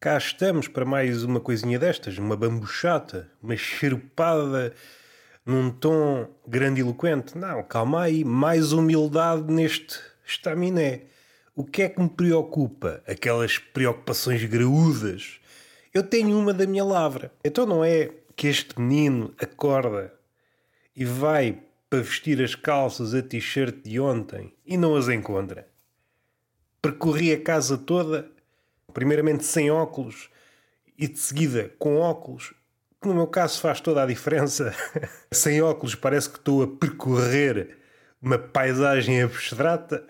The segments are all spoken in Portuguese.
cá estamos para mais uma coisinha destas, uma bambuchata, uma xerupada num tom grandiloquente. Não, calma aí, mais humildade neste estaminé. O que é que me preocupa? Aquelas preocupações graúdas. Eu tenho uma da minha lavra. Então não é que este menino acorda e vai para vestir as calças, a t-shirt de ontem e não as encontra. Percorri a casa toda primeiramente sem óculos e de seguida com óculos, que no meu caso faz toda a diferença. sem óculos parece que estou a percorrer uma paisagem abstrata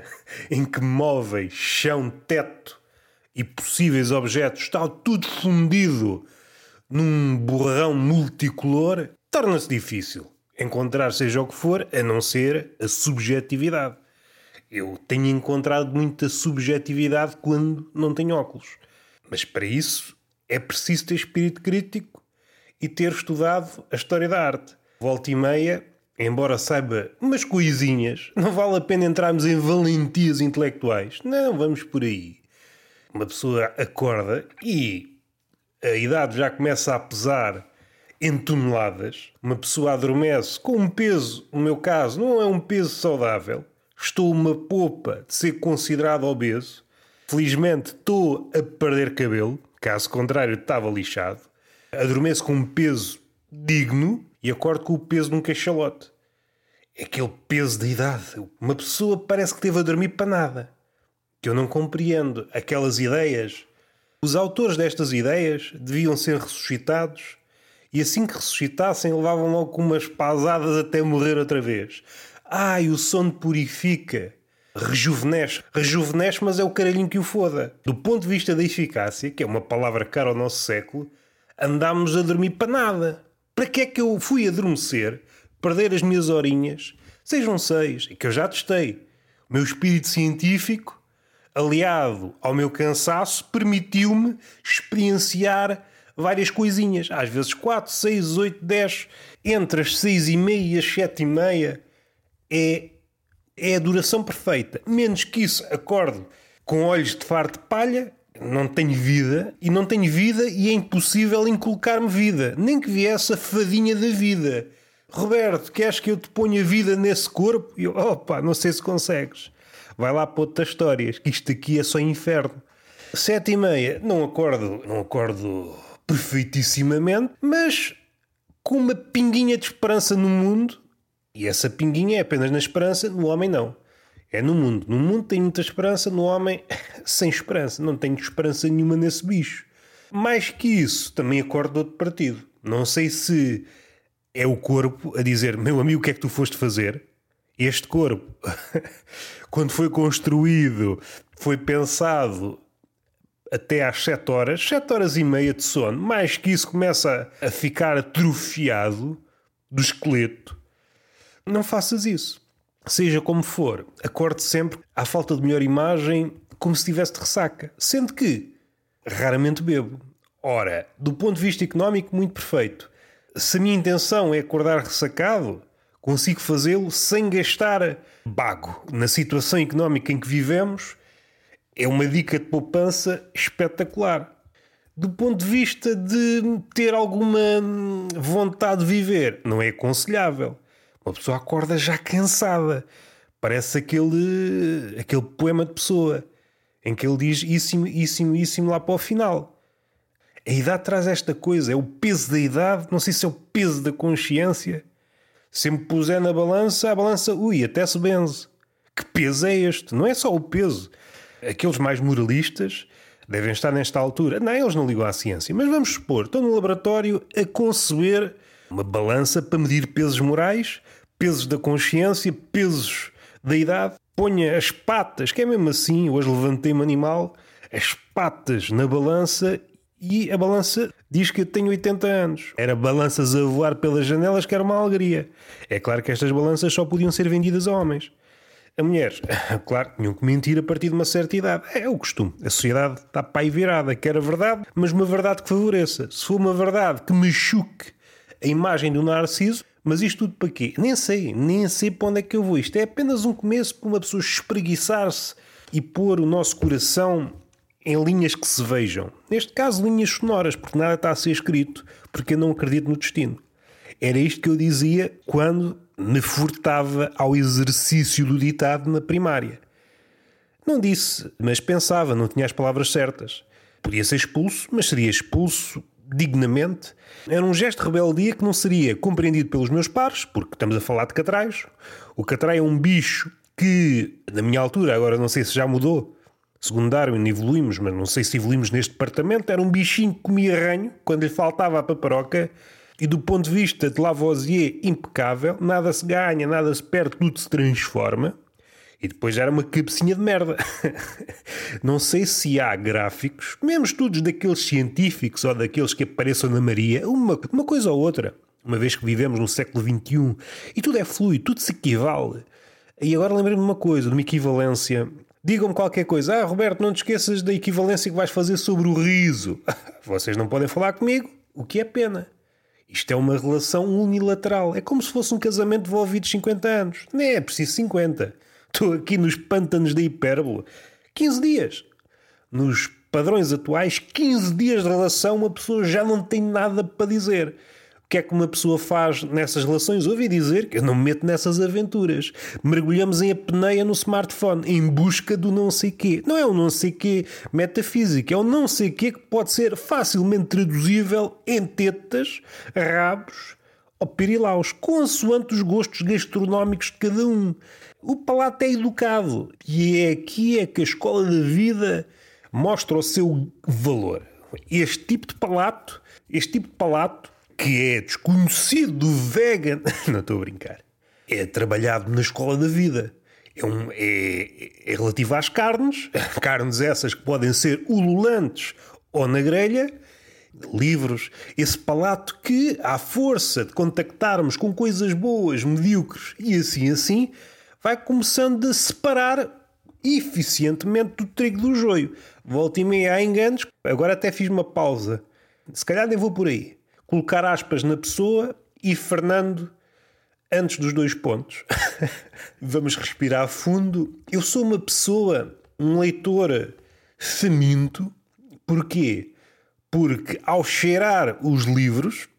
em que móveis, chão, teto e possíveis objetos está tudo fundido num borrão multicolor, torna-se difícil encontrar seja o que for, a não ser a subjetividade. Eu tenho encontrado muita subjetividade quando não tenho óculos. Mas para isso é preciso ter espírito crítico e ter estudado a história da arte. Volta e meia, embora saiba umas coisinhas, não vale a pena entrarmos em valentias intelectuais. Não, vamos por aí. Uma pessoa acorda e a idade já começa a pesar em toneladas. Uma pessoa adormece com um peso, no meu caso, não é um peso saudável estou uma popa de ser considerado obeso. Felizmente estou a perder cabelo, caso contrário estava lixado. Adormeço com um peso digno e acordo com o peso de um cachalote. É aquele peso da idade. Uma pessoa parece que teve a dormir para nada. Que eu não compreendo aquelas ideias. Os autores destas ideias deviam ser ressuscitados e assim que ressuscitassem levavam logo com umas pasadas até morrer outra vez. Ai, o sono purifica. Rejuvenesce. Rejuvenesce, mas é o caralhinho que o foda. Do ponto de vista da eficácia, que é uma palavra cara ao nosso século, andámos a dormir para nada. Para que é que eu fui adormecer, perder as minhas horinhas, sejam seis, e que eu já testei. O meu espírito científico, aliado ao meu cansaço, permitiu-me experienciar várias coisinhas. Às vezes quatro, seis, oito, dez. Entre as seis e meia e as sete e meia é, é a duração perfeita. Menos que isso, acordo com olhos de farto de palha, não tenho vida, e não tenho vida e é impossível inculcar-me vida, nem que viesse a fadinha da vida. Roberto, queres que eu te ponha vida nesse corpo? E eu, opa, não sei se consegues. Vai lá para outras histórias, que isto aqui é só inferno. Sete e meia, não acordo, não acordo perfeitissimamente, mas com uma pinguinha de esperança no mundo e essa pinguinha é apenas na esperança, no homem não. É no mundo. No mundo tem muita esperança, no homem sem esperança. Não tenho esperança nenhuma nesse bicho. Mais que isso, também acordo de outro partido. Não sei se é o corpo a dizer: Meu amigo, o que é que tu foste fazer? Este corpo, quando foi construído, foi pensado até às 7 horas, 7 horas e meia de sono. Mais que isso, começa a ficar atrofiado do esqueleto não faças isso. Seja como for, acorde sempre à falta de melhor imagem como se estivesse de ressaca. Sendo que raramente bebo. Ora, do ponto de vista económico, muito perfeito. Se a minha intenção é acordar ressacado, consigo fazê-lo sem gastar bago. Na situação económica em que vivemos, é uma dica de poupança espetacular. Do ponto de vista de ter alguma vontade de viver, não é aconselhável. Uma pessoa acorda já cansada. Parece aquele, aquele poema de pessoa em que ele diz íssimo, íssimo, íssimo lá para o final. A idade traz esta coisa, é o peso da idade, não sei se é o peso da consciência. Se me puser na balança, a balança, ui, até se benze. Que peso é este? Não é só o peso. Aqueles mais moralistas devem estar nesta altura. Não, eles não ligam à ciência, mas vamos supor, estão no laboratório a conceber uma balança para medir pesos morais pesos da consciência, pesos da idade. Ponha as patas, que é mesmo assim, hoje levantei-me animal, as patas na balança e a balança diz que eu tenho 80 anos. Era balanças a voar pelas janelas que era uma alegria. É claro que estas balanças só podiam ser vendidas a homens. A mulheres, claro, tinham que mentir a partir de uma certa idade. É o costume. A sociedade está pai virada. Quer a verdade, mas uma verdade que favoreça. Se for uma verdade que me chuque a imagem do Narciso, mas isto tudo para quê? Nem sei, nem sei para onde é que eu vou. Isto é apenas um começo para uma pessoa espreguiçar-se e pôr o nosso coração em linhas que se vejam. Neste caso, linhas sonoras, porque nada está a ser escrito, porque eu não acredito no destino. Era isto que eu dizia quando me furtava ao exercício do ditado na primária. Não disse, mas pensava, não tinha as palavras certas. Podia ser expulso, mas seria expulso dignamente. Era um gesto de rebeldia que não seria compreendido pelos meus pares, porque estamos a falar de catrais. O catrai é um bicho que, na minha altura, agora não sei se já mudou, segundo Darwin evoluímos, mas não sei se evoluímos neste departamento, era um bichinho que comia ranho quando lhe faltava a paparoca e do ponto de vista de Lavoisier impecável, nada se ganha, nada se perde, tudo se transforma. E depois era uma cabecinha de merda. Não sei se há gráficos, mesmo estudos daqueles científicos ou daqueles que apareçam na Maria, uma, uma coisa ou outra, uma vez que vivemos no século XXI e tudo é fluido, tudo se equivale. E agora lembrei-me de uma coisa, de uma equivalência. Digam-me qualquer coisa. Ah, Roberto, não te esqueças da equivalência que vais fazer sobre o riso. Vocês não podem falar comigo, o que é pena. Isto é uma relação unilateral. É como se fosse um casamento devolvido 50 anos. Não é preciso 50. Estou aqui nos pântanos da hipérbole. 15 dias. Nos padrões atuais, 15 dias de relação, uma pessoa já não tem nada para dizer. O que é que uma pessoa faz nessas relações? Ouvi dizer que eu não me meto nessas aventuras. Mergulhamos em apneia no smartphone em busca do não sei quê. Não é um não sei quê metafísico, é um não sei quê que pode ser facilmente traduzível em tetas, rabos ou pirilaus, consoante os gostos gastronómicos de cada um. O palato é educado e é aqui é que a escola da vida mostra o seu valor. Este tipo de palato, este tipo de palato que é desconhecido do vegan, não estou a brincar, é trabalhado na escola da vida. É, um, é, é relativo às carnes, carnes essas que podem ser ululantes ou na grelha, livros, esse palato que, à força de contactarmos com coisas boas, medíocres e assim assim, vai começando a separar eficientemente do trigo do joio. Volta e meia há enganos. Agora até fiz uma pausa. Se calhar nem vou por aí. Colocar aspas na pessoa e Fernando antes dos dois pontos. Vamos respirar fundo. Eu sou uma pessoa, um leitor faminto. Porquê? Porque ao cheirar os livros,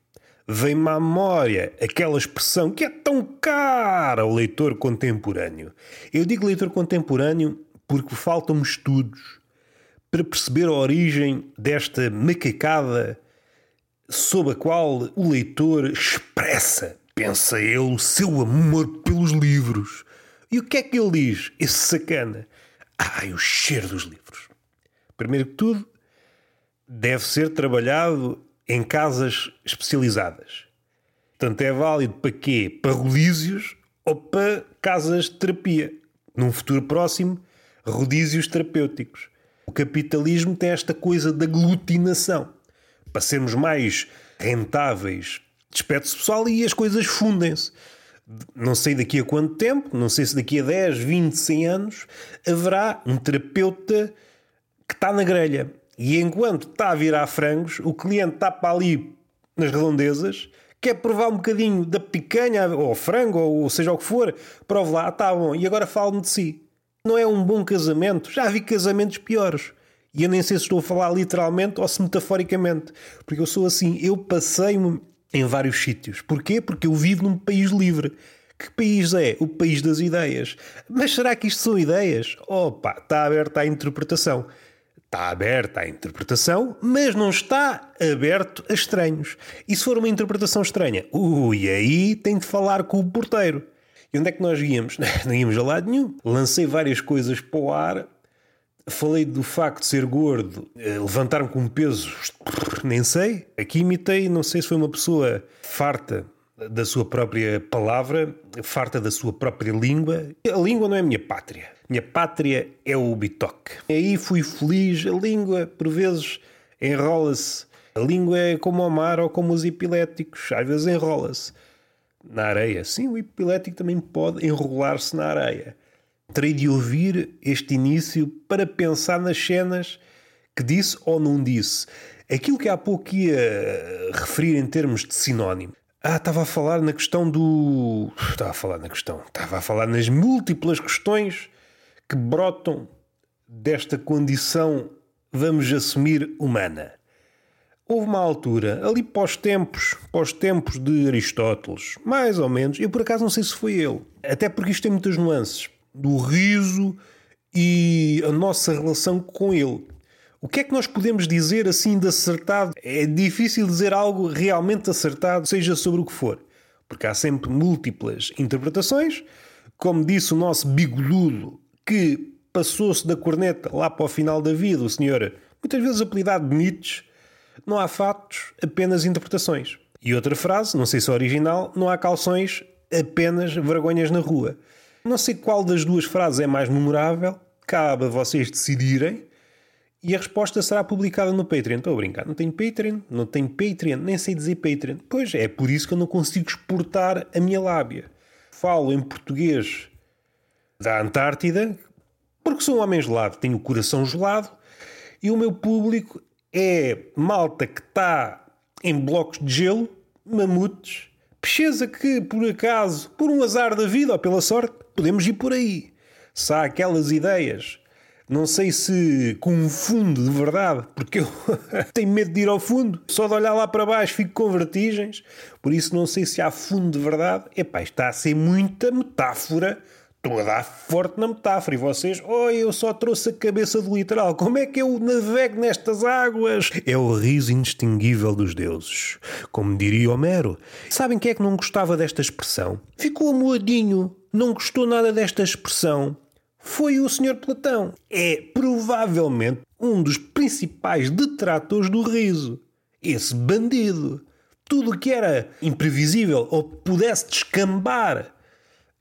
vem-me à memória aquela expressão que é tão cara ao leitor contemporâneo. Eu digo leitor contemporâneo porque faltam-me estudos para perceber a origem desta macacada sob a qual o leitor expressa, pensa ele, o seu amor pelos livros. E o que é que ele diz, esse sacana? Ai, o cheiro dos livros. Primeiro que tudo, deve ser trabalhado em casas especializadas. Portanto, é válido para quê? Para rodízios ou para casas de terapia. Num futuro próximo, rodízios terapêuticos. O capitalismo tem esta coisa da aglutinação. Para sermos mais rentáveis de aspecto pessoal e as coisas fundem-se. Não sei daqui a quanto tempo, não sei se daqui a 10, 20, 100 anos, haverá um terapeuta que está na grelha e enquanto está a virar frangos, o cliente está para ali nas redondezas, quer provar um bocadinho da picanha, ou frango, ou seja o que for, prove lá, está bom, e agora fale-me de si. Não é um bom casamento, já vi casamentos piores. E eu nem sei se estou a falar literalmente ou se metaforicamente, porque eu sou assim, eu passei-me em vários sítios. Porquê? Porque eu vivo num país livre. Que país é? O país das ideias. Mas será que isto são ideias? Opa, está aberta à interpretação está aberta à interpretação, mas não está aberto a estranhos. E se for uma interpretação estranha, ui, aí tem de falar com o porteiro. E onde é que nós íamos? Não íamos a lado nenhum. Lancei várias coisas para o ar, falei do facto de ser gordo, eh, levantar-me com um peso, nem sei. Aqui imitei, não sei se foi uma pessoa farta da sua própria palavra, farta da sua própria língua. A língua não é a minha pátria. Minha pátria é o bitoque. Aí fui feliz. A língua, por vezes, enrola-se. A língua é como o mar ou como os epiléticos. Às vezes enrola-se na areia. Sim, o epilético também pode enrolar-se na areia. Terei de ouvir este início para pensar nas cenas que disse ou não disse. Aquilo que há pouco ia referir em termos de sinónimo. Ah, estava a falar na questão do. Estava a falar na questão. Estava a falar nas múltiplas questões que brotam desta condição vamos assumir, humana. Houve uma altura, ali pós tempos, pós tempos de Aristóteles, mais ou menos, eu por acaso não sei se foi ele, até porque isto tem muitas nuances, do riso e a nossa relação com ele. O que é que nós podemos dizer assim de acertado? É difícil dizer algo realmente acertado, seja sobre o que for, porque há sempre múltiplas interpretações. Como disse o nosso bigodudo, que passou-se da corneta lá para o final da vida, o senhor, muitas vezes apelidado de Nietzsche, não há fatos, apenas interpretações. E outra frase, não sei se é original, não há calções, apenas vergonhas na rua. Não sei qual das duas frases é mais memorável, cabe a vocês decidirem. E a resposta será publicada no Patreon. Estou a brincar. Não tenho Patreon, não tenho Patreon, nem sei dizer Patreon. Pois é, por isso que eu não consigo exportar a minha lábia. Falo em português da Antártida, porque sou um homem gelado, tenho o coração gelado, e o meu público é malta que está em blocos de gelo, mamutes, pecheza que, por acaso, por um azar da vida ou pela sorte, podemos ir por aí. Se há aquelas ideias, não sei se com um fundo de verdade, porque eu tenho medo de ir ao fundo, só de olhar lá para baixo fico com vertigens, por isso não sei se há fundo de verdade. Epá, está a ser muita metáfora Estou a dar forte na metáfora e vocês, oh, eu só trouxe a cabeça do literal. Como é que eu navego nestas águas? É o riso indistinguível dos deuses. Como diria Homero. Sabem quem é que não gostava desta expressão? Ficou amoadinho, não gostou nada desta expressão. Foi o Sr. Platão. É provavelmente um dos principais detratores do riso. Esse bandido. Tudo o que era imprevisível ou pudesse descambar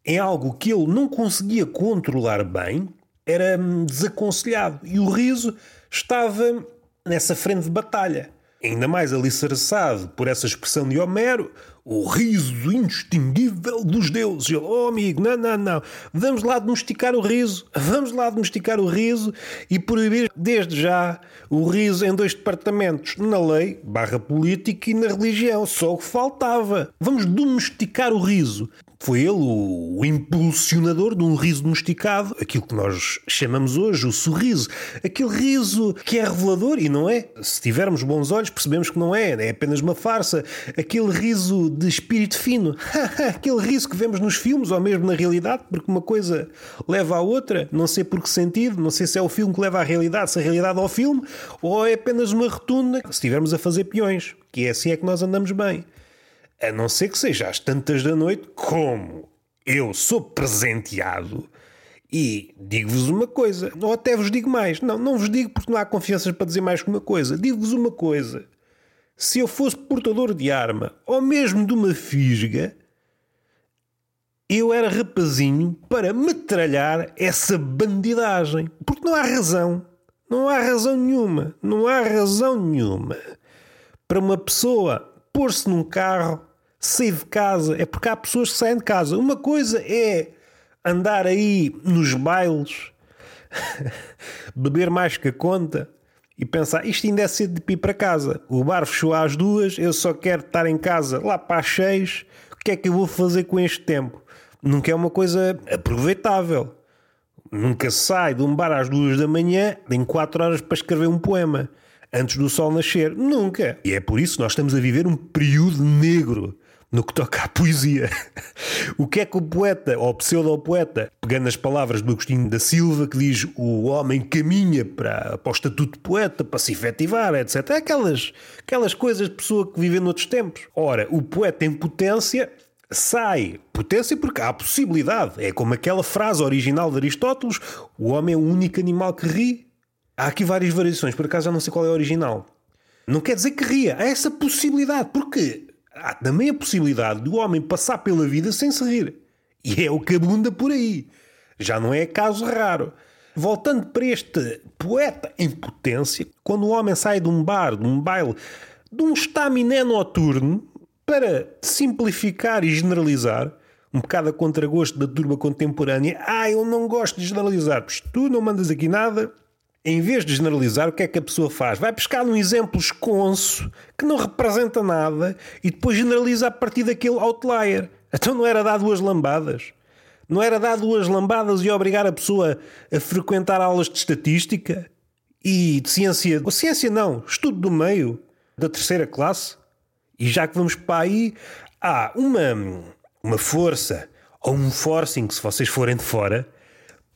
em algo que ele não conseguia controlar bem, era desaconselhado. E o riso estava nessa frente de batalha. Ainda mais alicerçado por essa expressão de Homero, o riso indistinguível dos deuses. Ele, oh amigo, não, não, não. Vamos lá domesticar o riso. Vamos lá domesticar o riso e proibir desde já o riso em dois departamentos, na lei, barra política e na religião. Só o que faltava. Vamos domesticar o riso. Foi ele o, o, impulsionador de um riso domesticado, aquilo que nós chamamos hoje o sorriso. Aquele riso que é revelador e não é. Se tivermos bons olhos, percebemos que não é, é apenas uma farsa. Aquele riso de espírito fino. Aquele riso que vemos nos filmes ou mesmo na realidade, porque uma coisa leva à outra, não sei por que sentido, não sei se é o filme que leva à realidade, se a realidade ao filme, ou é apenas uma rotunda se estivermos a fazer peões, que é assim é que nós andamos bem. A não ser que seja às tantas da noite, como eu sou presenteado. E digo-vos uma coisa, ou até vos digo mais. Não, não vos digo porque não há confianças para dizer mais que uma coisa. Digo-vos uma coisa. Se eu fosse portador de arma, ou mesmo de uma fisga, eu era rapazinho para metralhar essa bandidagem. Porque não há razão. Não há razão nenhuma. Não há razão nenhuma para uma pessoa pôr-se num carro, sair de casa. É porque há pessoas que saem de casa. Uma coisa é andar aí nos bailes, beber mais que a conta e pensar isto ainda é cedo de ir para casa. O bar fechou às duas, eu só quero estar em casa lá para as seis. O que é que eu vou fazer com este tempo? Nunca é uma coisa aproveitável. Nunca sai de um bar às duas da manhã, tem quatro horas para escrever um poema antes do sol nascer. Nunca. E é por isso que nós estamos a viver um período negro no que toca à poesia. o que é que o poeta, ou pseudo-poeta, pegando as palavras do Agostinho da Silva, que diz o homem caminha para, para o estatuto de poeta, para se efetivar, etc. É aquelas, aquelas coisas de pessoa que vive noutros tempos. Ora, o poeta em potência sai. Potência porque há possibilidade. É como aquela frase original de Aristóteles: o homem é o único animal que ri. Há aqui várias variações, por acaso já não sei qual é a original. Não quer dizer que ria, há essa possibilidade, porque há também a possibilidade do homem passar pela vida sem se rir. E é o que abunda por aí. Já não é caso raro. Voltando para este poeta em potência, quando o homem sai de um bar, de um baile, de um estaminé noturno, para simplificar e generalizar, um bocado a contragosto da turma contemporânea, ah, eu não gosto de generalizar, pois tu não mandas aqui nada, em vez de generalizar, o que é que a pessoa faz? Vai pescar num exemplo esconso que não representa nada e depois generaliza a partir daquele outlier. Então não era dar duas lambadas? Não era dar duas lambadas e obrigar a pessoa a frequentar aulas de estatística? e de ciência, ou ciência não, estudo do meio, da terceira classe. E já que vamos para aí, há uma, uma força ou um forcing, se vocês forem de fora,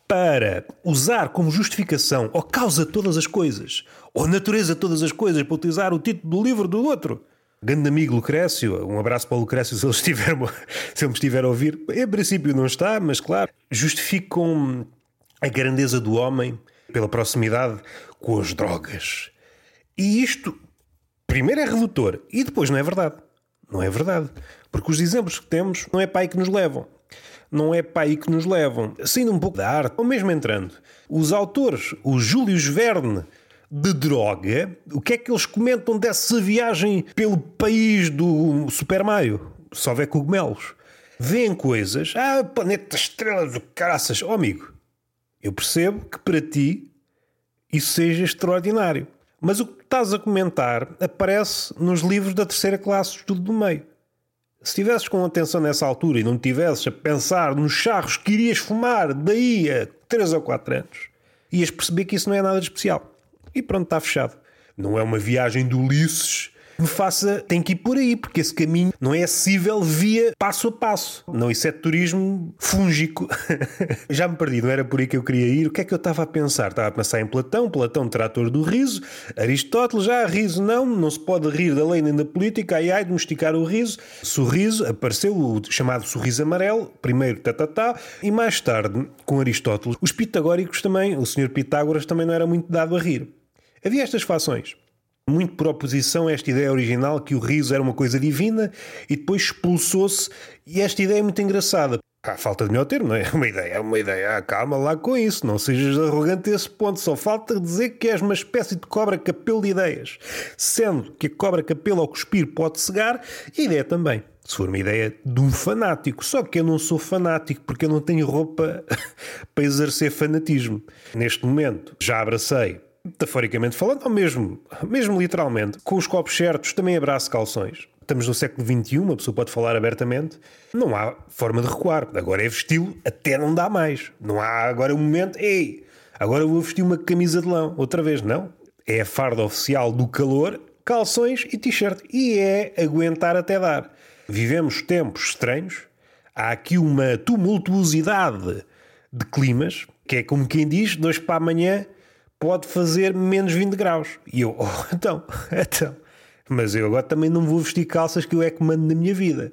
para usar como justificação ou causa todas as coisas, ou natureza todas as coisas, para utilizar o título do livro do outro. Grande amigo Lucrécio, um abraço para o Lucrécio se ele estiver, se ele me estiver a ouvir. Em princípio não está, mas claro, justificam a grandeza do homem pela proximidade com as drogas. E isto, primeiro é redutor e depois não é verdade. Não é verdade. Porque os exemplos que temos não é aí que nos levam. Não é para aí que nos levam. Saindo um pouco da arte, ou mesmo entrando, os autores, o Júlio Verne, de droga, o que é que eles comentam dessa viagem pelo país do Super Mario? Só vê cogumelos. Vêem coisas, ah, planeta estrelas do caraças. Oh, amigo, eu percebo que para ti isso seja extraordinário. Mas o que estás a comentar aparece nos livros da terceira classe de estudo do meio. Se estivesses com atenção nessa altura e não estivesses a pensar nos charros que irias fumar daí a 3 ou 4 anos, ias perceber que isso não é nada de especial. E pronto, está fechado. Não é uma viagem de Ulisses me faça, tem que ir por aí, porque esse caminho não é acessível via passo a passo. Não, isso é turismo fúngico. Já me perdi, não era por aí que eu queria ir. O que é que eu estava a pensar? Estava a pensar em Platão, Platão, trator do riso, Aristóteles, já riso não, não se pode rir da lei nem da política, ai ai, domesticar o riso. Sorriso, apareceu o chamado sorriso amarelo, primeiro tatatá, tá, e mais tarde, com Aristóteles, os pitagóricos também, o senhor Pitágoras também não era muito dado a rir. Havia estas fações muito por oposição a esta ideia original que o riso era uma coisa divina e depois expulsou-se. E esta ideia é muito engraçada. Há falta de melhor termo, não é? Uma ideia, é uma ideia. Ah, calma lá com isso, não sejas arrogante a esse ponto. Só falta dizer que és uma espécie de cobra capelo de ideias. Sendo que a cobra capelo ao cuspir pode cegar, a ideia também. Se for uma ideia de um fanático. Só que eu não sou fanático porque eu não tenho roupa para exercer fanatismo. Neste momento já abracei metaforicamente falando, ou mesmo, mesmo literalmente, com os copos certos, também abraço calções. Estamos no século XXI, uma pessoa pode falar abertamente, não há forma de recuar. Agora é vesti-lo, até não dá mais. Não há agora um momento, ei, agora vou vestir uma camisa de lã, outra vez, não. É a farda oficial do calor, calções e t-shirt. E é aguentar até dar. Vivemos tempos estranhos, há aqui uma tumultuosidade de climas, que é como quem diz, dois para amanhã pode fazer menos 20 graus. E eu, oh, então, então. Mas eu agora também não vou vestir calças que eu é que mando na minha vida.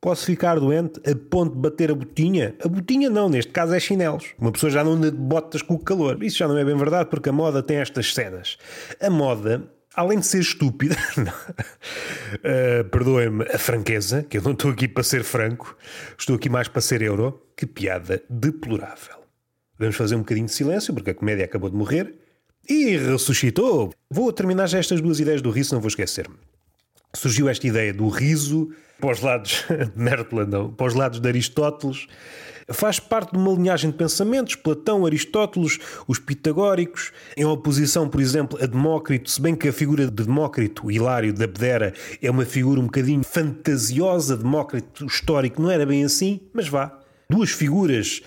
Posso ficar doente a ponto de bater a botinha? A botinha não, neste caso é chinelos. Uma pessoa já não anda de botas com o calor. Isso já não é bem verdade porque a moda tem estas cenas. A moda, além de ser estúpida, uh, perdoem-me a franqueza, que eu não estou aqui para ser franco, estou aqui mais para ser euro. Que piada deplorável. Vamos fazer um bocadinho de silêncio porque a comédia acabou de morrer e ressuscitou. Vou terminar já estas duas ideias do riso, não vou esquecer-me. Surgiu esta ideia do riso para os lados de Mertland, não, para os lados de Aristóteles. Faz parte de uma linhagem de pensamentos, Platão, Aristóteles, os pitagóricos, em oposição, por exemplo, a Demócrito, se bem que a figura de Demócrito, Hilário da Bedera, é uma figura um bocadinho fantasiosa, Demócrito histórico não era bem assim, mas vá. Duas figuras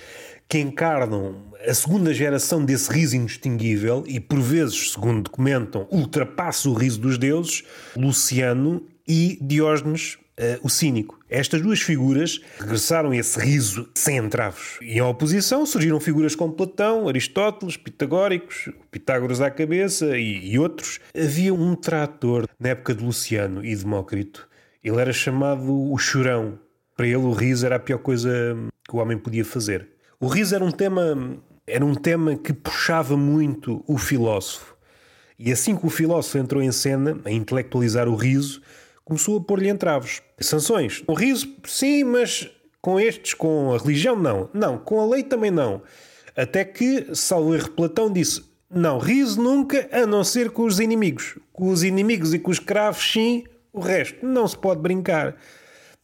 que encarnam a segunda geração desse riso indistinguível e, por vezes, segundo documentam, ultrapassa o riso dos deuses, Luciano e Diógenes, uh, o cínico. Estas duas figuras regressaram a esse riso sem entravos. E em oposição surgiram figuras como Platão, Aristóteles, Pitagóricos, Pitágoras à cabeça e, e outros. Havia um trator na época de Luciano e Demócrito. Ele era chamado o chorão. Para ele o riso era a pior coisa que o homem podia fazer. O riso era um tema, era um tema que puxava muito o filósofo. E assim que o filósofo entrou em cena, a intelectualizar o riso, começou a pôr-lhe entraves. Sanções. O riso, sim, mas com estes, com a religião, não. Não, com a lei também não. Até que, salvo erro, Platão disse: não, riso nunca, a não ser com os inimigos. Com os inimigos e com os cravos, sim, o resto não se pode brincar.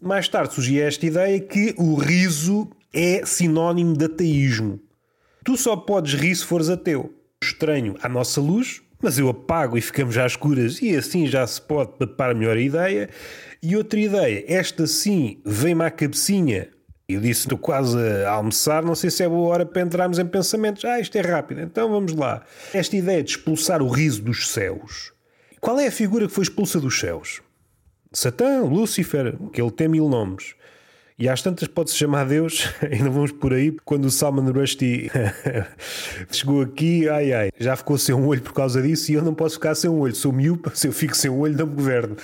Mais tarde surgia esta ideia que o riso é sinónimo de ateísmo. Tu só podes rir se fores ateu. Estranho à nossa luz, mas eu apago e ficamos já escuras e assim já se pode papar melhor a ideia. E outra ideia, esta sim vem-me à cabecinha Eu disse, estou quase a almoçar, não sei se é boa hora para entrarmos em pensamentos. Ah, isto é rápido, então vamos lá. Esta ideia de expulsar o riso dos céus. Qual é a figura que foi expulsa dos céus? Satã, Lúcifer, que ele tem mil nomes. E às tantas pode-se chamar Deus, ainda vamos por aí, quando o Salman Rushdie chegou aqui, ai ai, já ficou sem um olho por causa disso e eu não posso ficar sem um olho, sou miúpa, se eu fico sem um olho não me governo.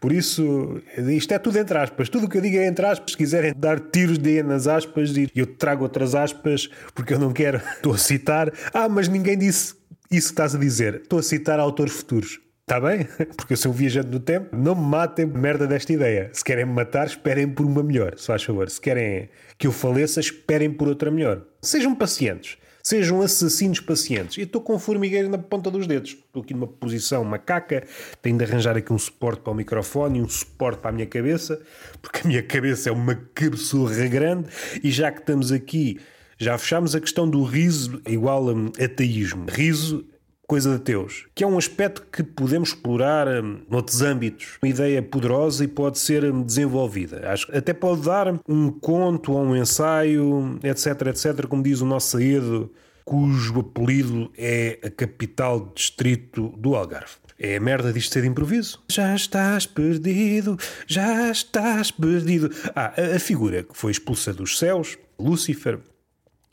Por isso, isto é tudo entre aspas, tudo o que eu digo é entre aspas, se quiserem dar tiros de nas aspas e eu trago outras aspas porque eu não quero, estou a citar, ah, mas ninguém disse isso que estás a dizer, estou a citar autores futuros. Está bem? Porque eu sou um viajante do tempo. Não me matem merda desta ideia. Se querem me matar, esperem por uma melhor. Se faz favor. Se querem que eu faleça, esperem por outra melhor. Sejam pacientes. Sejam assassinos pacientes. Eu estou com formigueiro na ponta dos dedos. Estou aqui numa posição macaca. Tenho de arranjar aqui um suporte para o microfone e um suporte para a minha cabeça. Porque a minha cabeça é uma cabeçorra grande. E já que estamos aqui, já fechámos a questão do riso igual a ateísmo. Riso coisa de Teus, que é um aspecto que podemos explorar um, noutros âmbitos. Uma ideia poderosa e pode ser um, desenvolvida. Acho que até pode dar um conto ou um ensaio, etc, etc, como diz o nosso Saído, cujo apelido é a capital distrito do Algarve. É a merda disto ser de improviso. Já estás perdido, já estás perdido. Ah, a figura que foi expulsa dos céus, Lúcifer,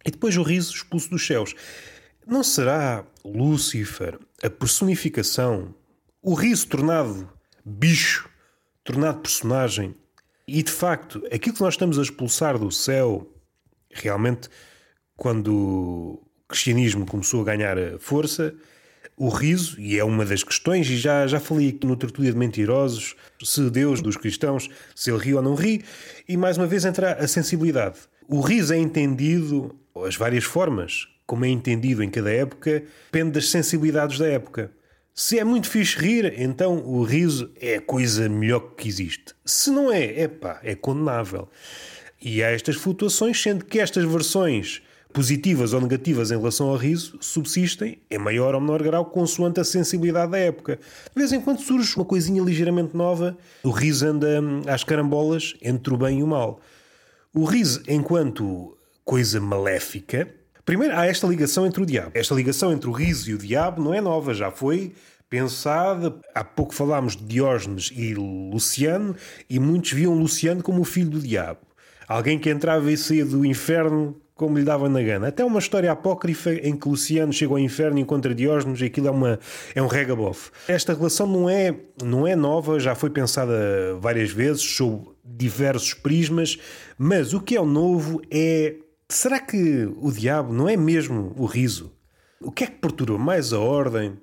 e depois o riso expulso dos céus. Não será Lúcifer a personificação, o riso tornado bicho, tornado personagem? E de facto, aquilo que nós estamos a expulsar do céu, realmente, quando o cristianismo começou a ganhar força, o riso, e é uma das questões, e já, já falei aqui no Tertulia de Mentirosos, se Deus dos cristãos, se ele ri ou não ri, e mais uma vez entra a sensibilidade. O riso é entendido, as várias formas, como é entendido em cada época, depende das sensibilidades da época. Se é muito fixe rir, então o riso é a coisa melhor que existe. Se não é, epá, é condenável. E há estas flutuações, sendo que estas versões positivas ou negativas em relação ao riso subsistem em maior ou menor grau consoante a sensibilidade da época. De vez em quando surge uma coisinha ligeiramente nova, o riso anda hum, às carambolas entre o bem e o mal. O riso, enquanto coisa maléfica, Primeiro, há esta ligação entre o diabo. Esta ligação entre o riso e o diabo não é nova, já foi pensada. Há pouco falámos de Diógenes e Luciano, e muitos viam Luciano como o filho do diabo. Alguém que entrava e saía do inferno como lhe dava na gana. Até uma história apócrifa em que Luciano chega ao inferno e encontra Diógenes e aquilo é, uma, é um regabof. Esta relação não é, não é nova, já foi pensada várias vezes, sob diversos prismas, mas o que é novo é Será que o diabo não é mesmo o riso? O que é que perturba mais a ordem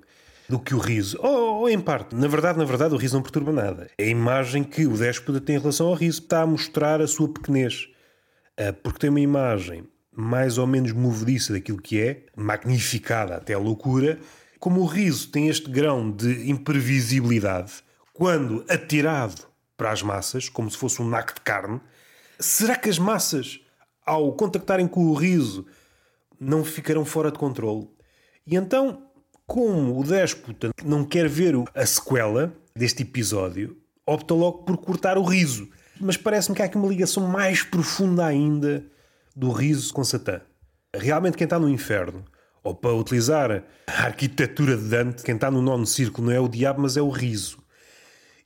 do que o riso? Ou, ou, em parte, na verdade, na verdade, o riso não perturba nada. É a imagem que o déspota tem em relação ao riso. Está a mostrar a sua pequenez. Ah, porque tem uma imagem mais ou menos movediça daquilo que é, magnificada até a loucura, como o riso tem este grão de imprevisibilidade, quando atirado para as massas, como se fosse um naco de carne, será que as massas ao contactarem com o riso, não ficarão fora de controle. E então, como o déspota não quer ver a sequela deste episódio, opta logo por cortar o riso. Mas parece-me que há aqui uma ligação mais profunda ainda do riso com Satã. Realmente, quem está no inferno, ou para utilizar a arquitetura de Dante, quem está no nono círculo não é o diabo, mas é o riso.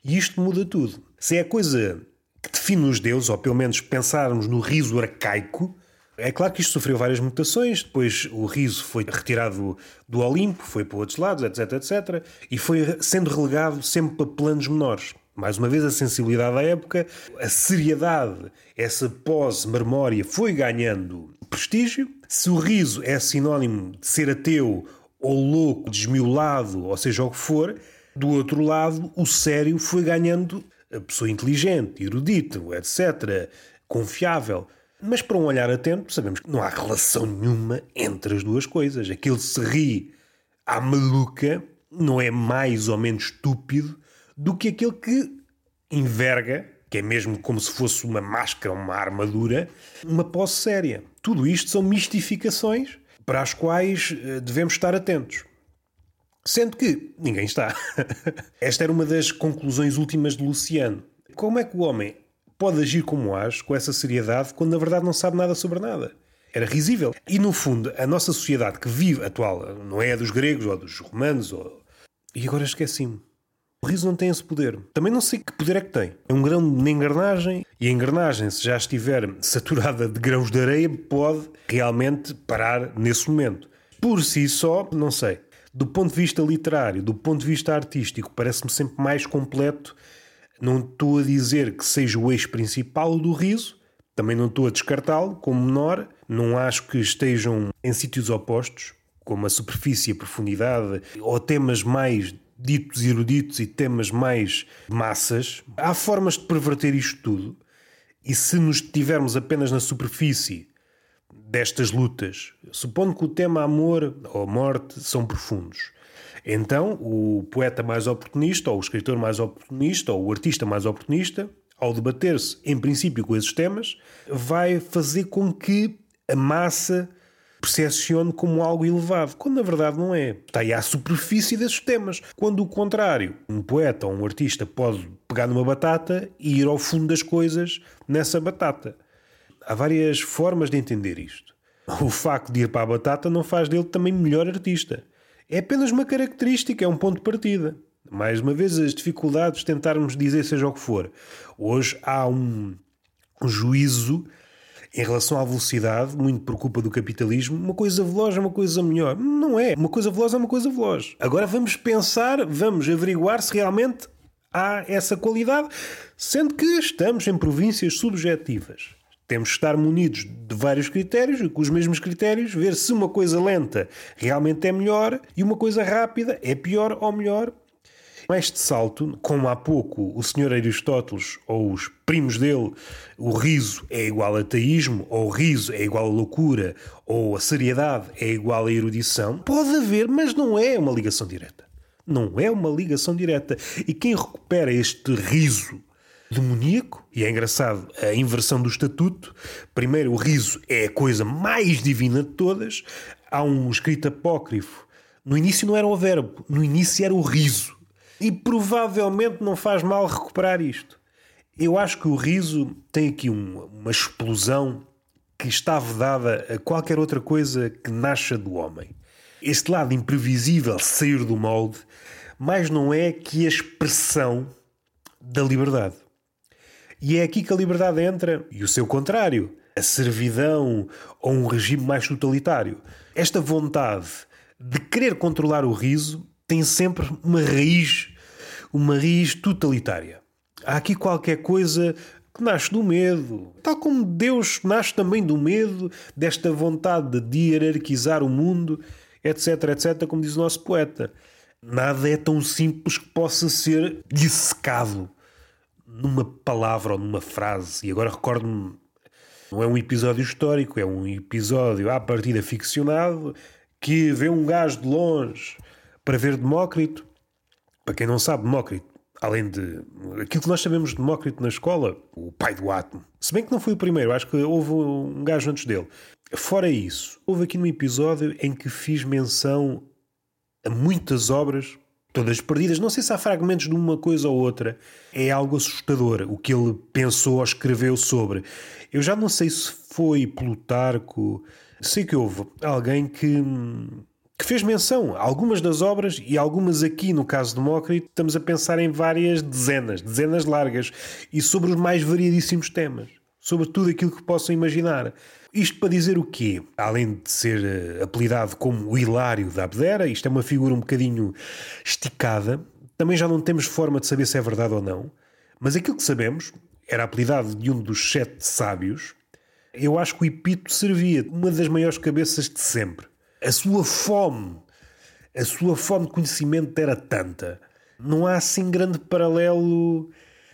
E isto muda tudo. Se é a coisa que define os deuses, ou pelo menos pensarmos no riso arcaico, é claro que isto sofreu várias mutações, depois o riso foi retirado do Olimpo, foi para outros lados, etc, etc, e foi sendo relegado sempre para planos menores. Mais uma vez, a sensibilidade da época, a seriedade, essa pós-memória foi ganhando prestígio. Se o riso é sinónimo de ser ateu ou louco, desmiolado, ou seja o que for, do outro lado, o sério foi ganhando pessoa inteligente, erudito, etc., confiável. Mas para um olhar atento, sabemos que não há relação nenhuma entre as duas coisas. Aquele se ri à maluca não é mais ou menos estúpido do que aquele que enverga, que é mesmo como se fosse uma máscara, uma armadura, uma posse séria. Tudo isto são mistificações para as quais eh, devemos estar atentos. Sendo que ninguém está. Esta era uma das conclusões últimas de Luciano. Como é que o homem pode agir como age, com essa seriedade, quando na verdade não sabe nada sobre nada. Era risível. E no fundo, a nossa sociedade que vive atual, não é a dos gregos ou dos romanos, ou... e agora esqueci-me. O riso não tem esse poder. Também não sei que poder é que tem. É um grão de engrenagem e a engrenagem, se já estiver saturada de grãos de areia, pode realmente parar nesse momento. Por si só, não sei. Do ponto de vista literário, do ponto de vista artístico, parece-me sempre mais completo. Não estou a dizer que seja o eixo principal do riso, também não estou a descartá-lo como menor, não acho que estejam em sítios opostos, como a superfície e a profundidade, ou temas mais ditos eruditos e temas mais massas. Há formas de perverter isto tudo, e se nos tivermos apenas na superfície destas lutas, supondo que o tema amor ou morte são profundos, então o poeta mais oportunista, ou o escritor mais oportunista, ou o artista mais oportunista, ao debater-se em princípio com esses temas, vai fazer com que a massa percepcione como algo elevado, quando na verdade não é. Está aí à superfície desses temas. Quando o contrário, um poeta ou um artista pode pegar numa batata e ir ao fundo das coisas nessa batata. Há várias formas de entender isto. O facto de ir para a batata não faz dele também melhor artista. É apenas uma característica, é um ponto de partida. Mais uma vez, as dificuldades de tentarmos dizer seja o que for. Hoje há um, um juízo em relação à velocidade, muito por culpa do capitalismo, uma coisa veloz é uma coisa melhor. Não é. Uma coisa veloz é uma coisa veloz. Agora vamos pensar, vamos averiguar se realmente há essa qualidade, sendo que estamos em províncias subjetivas. Temos que estar munidos de vários critérios e com os mesmos critérios ver se uma coisa lenta realmente é melhor e uma coisa rápida é pior ou melhor este salto, como há pouco o senhor Aristóteles ou os primos dele, o riso é igual a teísmo, ou o riso é igual a loucura, ou a seriedade é igual a erudição, pode haver, mas não é uma ligação direta. Não é uma ligação direta. E quem recupera este riso demoníaco, e é engraçado a inversão do estatuto, primeiro o riso é a coisa mais divina de todas, há um escrito apócrifo. No início não era o verbo, no início era o riso. E provavelmente não faz mal recuperar isto. Eu acho que o riso tem aqui uma, uma explosão que está vedada a qualquer outra coisa que nasça do homem. Este lado imprevisível sair do molde, mais não é que a expressão da liberdade. E é aqui que a liberdade entra, e o seu contrário, a servidão ou um regime mais totalitário. Esta vontade de querer controlar o riso tem sempre uma raiz uma raiz totalitária. Há aqui qualquer coisa que nasce do medo, tal como Deus nasce também do medo, desta vontade de hierarquizar o mundo, etc, etc, como diz o nosso poeta. Nada é tão simples que possa ser dissecado numa palavra ou numa frase. E agora recordo-me, não é um episódio histórico, é um episódio à partida ficcionado que vê um gajo de longe para ver Demócrito para quem não sabe, Demócrito, além de aquilo que nós sabemos de Demócrito na escola, o pai do átomo, se bem que não foi o primeiro, acho que houve um gajo antes dele. Fora isso, houve aqui um episódio em que fiz menção a muitas obras, todas perdidas. Não sei se há fragmentos de uma coisa ou outra. É algo assustador o que ele pensou ou escreveu sobre. Eu já não sei se foi Plutarco. Sei que houve alguém que que fez menção a algumas das obras e algumas aqui, no caso de Demócrito, estamos a pensar em várias dezenas, dezenas largas, e sobre os mais variadíssimos temas, sobre tudo aquilo que possam imaginar. Isto para dizer o quê? Além de ser uh, apelidado como o Hilário da Abdera, isto é uma figura um bocadinho esticada, também já não temos forma de saber se é verdade ou não, mas aquilo que sabemos era apelidado de um dos sete sábios. Eu acho que o Epito servia uma das maiores cabeças de sempre a sua fome, a sua fome de conhecimento era tanta. Não há assim grande paralelo.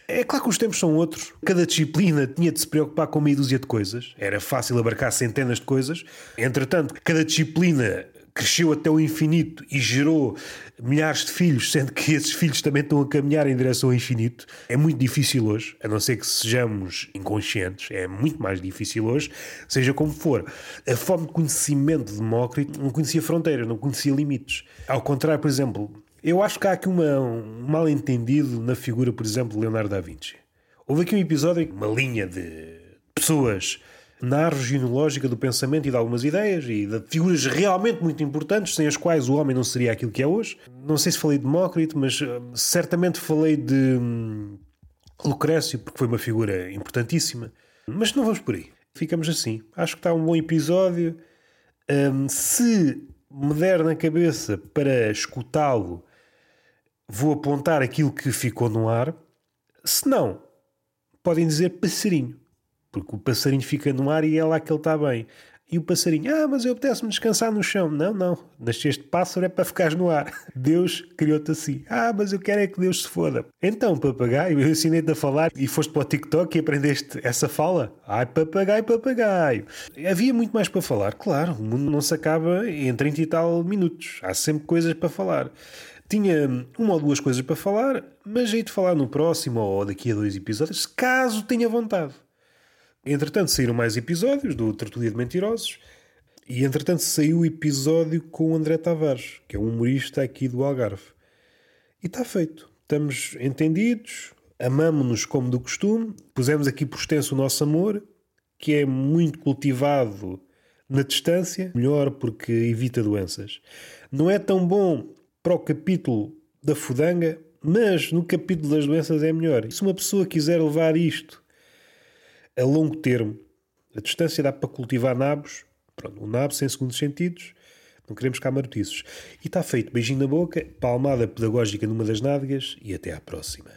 É claro que os tempos são outros. Cada disciplina tinha de se preocupar com meia dúzia de coisas. Era fácil abarcar centenas de coisas. Entretanto, cada disciplina cresceu até o infinito e gerou milhares de filhos, sendo que esses filhos também estão a caminhar em direção ao infinito. É muito difícil hoje, a não ser que sejamos inconscientes, é muito mais difícil hoje, seja como for. A fome de conhecimento de Demócrito não conhecia fronteiras, não conhecia limites. Ao contrário, por exemplo, eu acho que há aqui uma, um mal-entendido na figura, por exemplo, de Leonardo da Vinci. Houve aqui um episódio, uma linha de pessoas na árvore genealógica do pensamento e de algumas ideias e de figuras realmente muito importantes, sem as quais o homem não seria aquilo que é hoje. Não sei se falei de Demócrito, mas uh, certamente falei de hum, Lucrécio, porque foi uma figura importantíssima. Mas não vamos por aí. Ficamos assim. Acho que está um bom episódio. Um, se me der na cabeça para escutá-lo, vou apontar aquilo que ficou no ar. Se não, podem dizer passarinho porque o passarinho fica no ar e é lá que ele está bem. E o passarinho, ah, mas eu apetece-me descansar no chão. Não, não, nasceste pássaro é para ficares no ar. Deus criou-te assim. Ah, mas eu quero é que Deus se foda. Então, papagaio, eu ensinei-te a falar e foste para o TikTok e aprendeste essa fala. Ai, papagaio, papagaio. Havia muito mais para falar, claro, o mundo não se acaba em 30 e tal minutos. Há sempre coisas para falar. Tinha uma ou duas coisas para falar, mas hei de falar no próximo ou daqui a dois episódios, caso tenha vontade. Entretanto, saíram mais episódios do Tertulia de Mentirosos e, entretanto, saiu o episódio com o André Tavares, que é um humorista aqui do Algarve. E está feito. Estamos entendidos, amamos-nos como do costume, pusemos aqui por extenso o nosso amor, que é muito cultivado na distância, melhor porque evita doenças. Não é tão bom para o capítulo da fudanga, mas no capítulo das doenças é melhor. Se uma pessoa quiser levar isto a longo termo. A distância dá para cultivar nabos. Pronto, um nabo sem segundos sentidos. Não queremos cá marotiços. E está feito. Beijinho na boca, palmada pedagógica numa das nádegas e até à próxima.